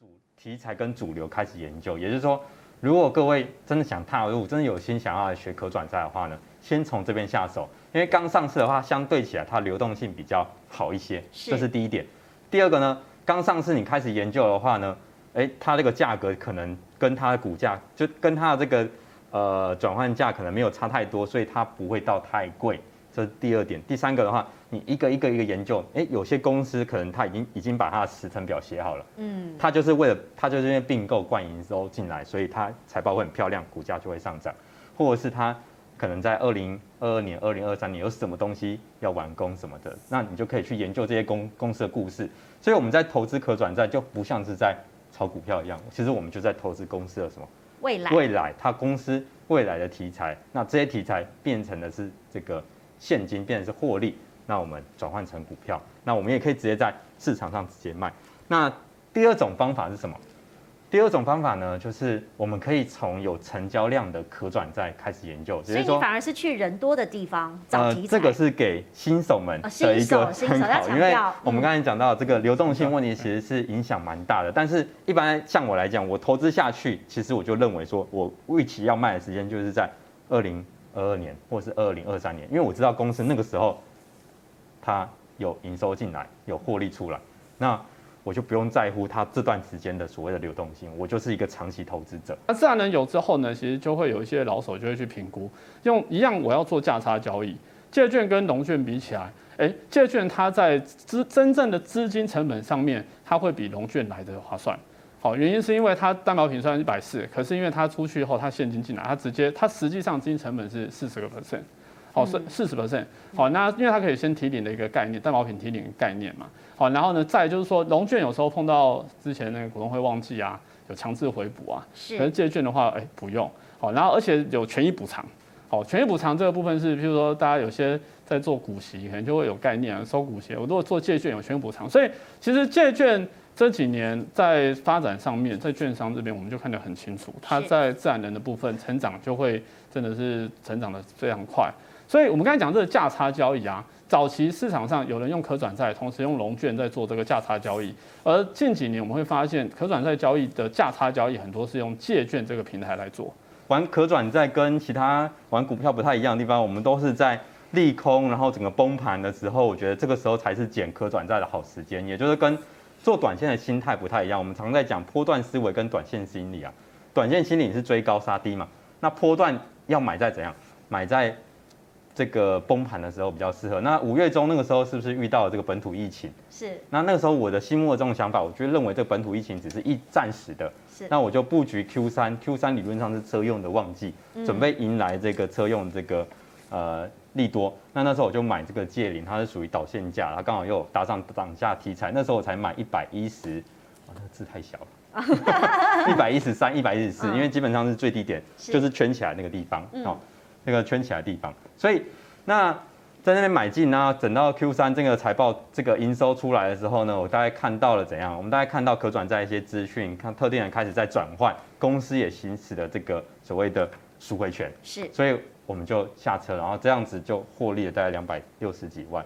主题材跟主流开始研究，也就是说，如果各位真的想踏入，真的有心想要来学可转债的话呢，先从这边下手，因为刚上市的话，相对起来它流动性比较好一些，这是第一点。第二个呢，刚上市你开始研究的话呢，诶，它这个价格可能跟它的股价就跟它的这个呃转换价可能没有差太多，所以它不会到太贵。这是第二点，第三个的话，你一个一个一个研究，哎，有些公司可能他已经已经把它的时程表写好了，嗯，他就是为了他就是因为并购灌营收进来，所以他财报会很漂亮，股价就会上涨，或者是他可能在二零二二年、二零二三年有什么东西要完工什么的，那你就可以去研究这些公公司的故事。所以我们在投资可转债就不像是在炒股票一样，其实我们就在投资公司的什么？未来，未来它公司未来的题材，那这些题材变成的是这个。现金变成是获利，那我们转换成股票，那我们也可以直接在市场上直接卖。那第二种方法是什么？第二种方法呢，就是我们可以从有成交量的可转债开始研究。所以你反而是去人多的地方找题材。呃，这个是给新手们的一个参考，因为我们刚才讲到这个流动性问题，其实是影响蛮大的。但是一般像我来讲，我投资下去，其实我就认为说，我预期要卖的时间就是在二零。二二年或者是二零二三年，因为我知道公司那个时候它有营收进来，有获利出来，那我就不用在乎它这段时间的所谓的流动性，我就是一个长期投资者。那自然人有之后呢，其实就会有一些老手就会去评估，用一样我要做价差交易，借券跟融券比起来，哎，借券它在资真正的资金成本上面，它会比融券来的划算。好，原因是因为它担保品虽然一百四，可是因为它出去以后，它现金进来，它直接它实际上资金成本是四十个 percent，好，是四十 percent。好，那因为它可以先提领的一个概念，担保品提领的概念嘛。好，然后呢，再就是说融券有时候碰到之前那个股东会忘记啊，有强制回补啊，是。可是借券的话，哎、欸，不用。好，然后而且有权益补偿。好，权益补偿这个部分是，譬如说大家有些在做股息，可能就会有概念啊，收股息。我如果做借券有权益补偿，所以其实借券。这几年在发展上面，在券商这边我们就看得很清楚，它在自然人的部分成长就会真的是成长的非常快。所以我们刚才讲这个价差交易啊，早期市场上有人用可转债，同时用融券在做这个价差交易，而近几年我们会发现，可转债交易的价差交易很多是用借券这个平台来做。玩可转债跟其他玩股票不太一样的地方，我们都是在利空，然后整个崩盘的时候，我觉得这个时候才是减可转债的好时间，也就是跟。做短线的心态不太一样，我们常在讲波段思维跟短线心理啊。短线心理是追高杀低嘛，那波段要买在怎样？买在这个崩盘的时候比较适合。那五月中那个时候是不是遇到了这个本土疫情？是。那那个时候我的心目中的这种想法，我就认为这个本土疫情只是一暂时的。是。那我就布局 Q 三，Q 三理论上是车用的旺季，准备迎来这个车用这个呃。利多，那那时候我就买这个借零，它是属于导线价，它刚好又有搭上涨价题材，那时候我才买一百一十，啊，那个字太小了，一百一十三、一百一十四，因为基本上是最低点，就是圈起来那个地方，哦，那个圈起来的地方，所以那在那边买进呢，等到 Q 三这个财报这个营收出来的时候呢，我大概看到了怎样？我们大概看到可转债一些资讯，看特定人开始在转换，公司也行使了这个所谓的赎回权，是，所以。我们就下车，然后这样子就获利了大概两百六十几万。